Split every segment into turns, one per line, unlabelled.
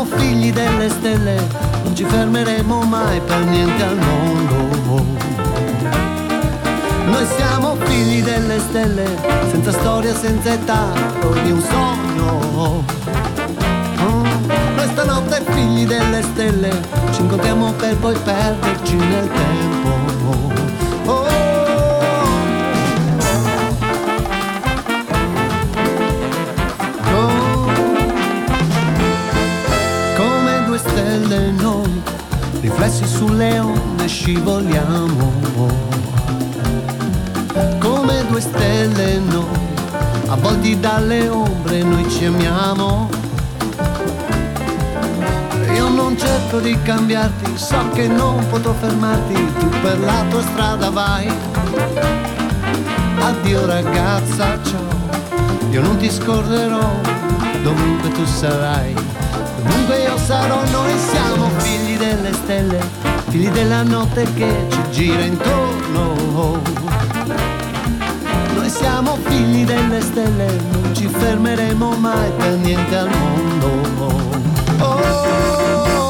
Siamo figli delle stelle, non ci fermeremo mai per niente al mondo. Noi siamo figli delle stelle, senza storia, senza età, di un sogno. Mm, Noi stanotte figli delle stelle, ci incontriamo per poi perderci nel tempo. Riflessi sulle onde scivoliamo. Come due stelle noi, avvolti dalle ombre noi ci amiamo. Io non cerco di cambiarti, so che non potrò fermarti, tu per la tua strada vai. Addio ragazza, ciao, io non ti scorderò, dovunque tu sarai. Comunque io sarò, noi siamo figli delle stelle, figli della notte che ci gira intorno. Noi siamo figli delle stelle, non ci fermeremo mai per niente al mondo. Oh,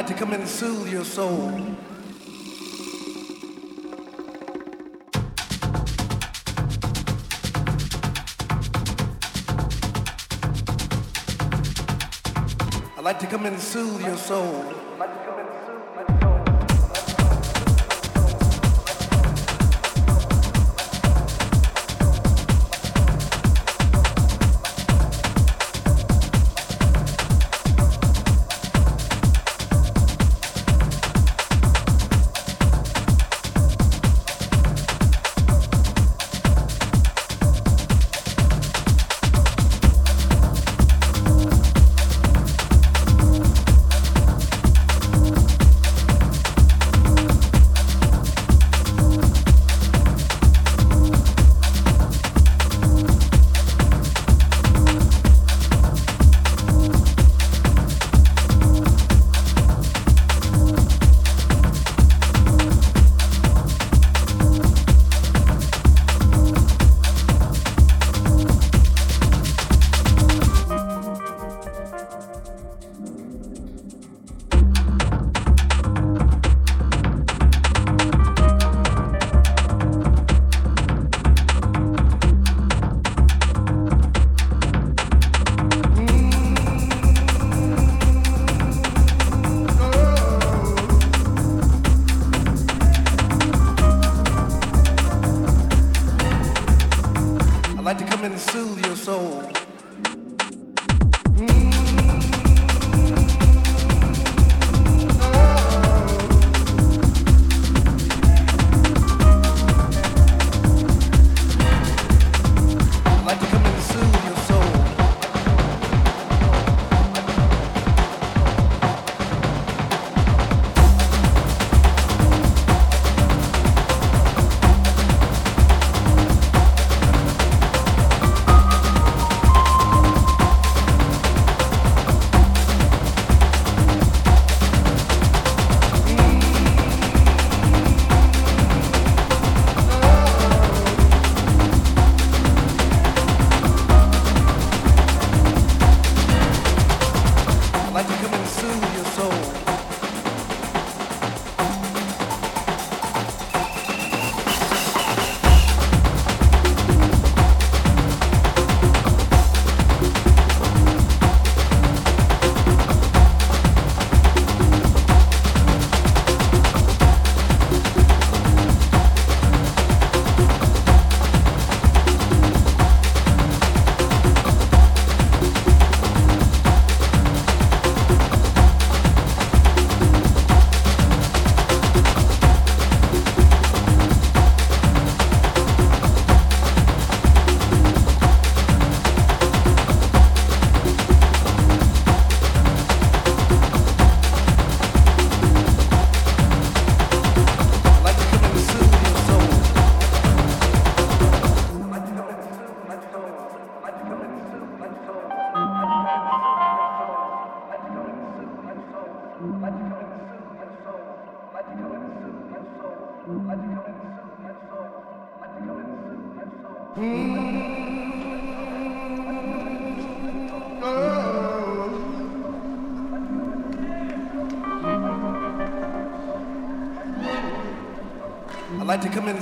like to come in and
soothe your soul. I like to come in and soothe your soul.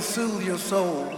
Soothe your soul.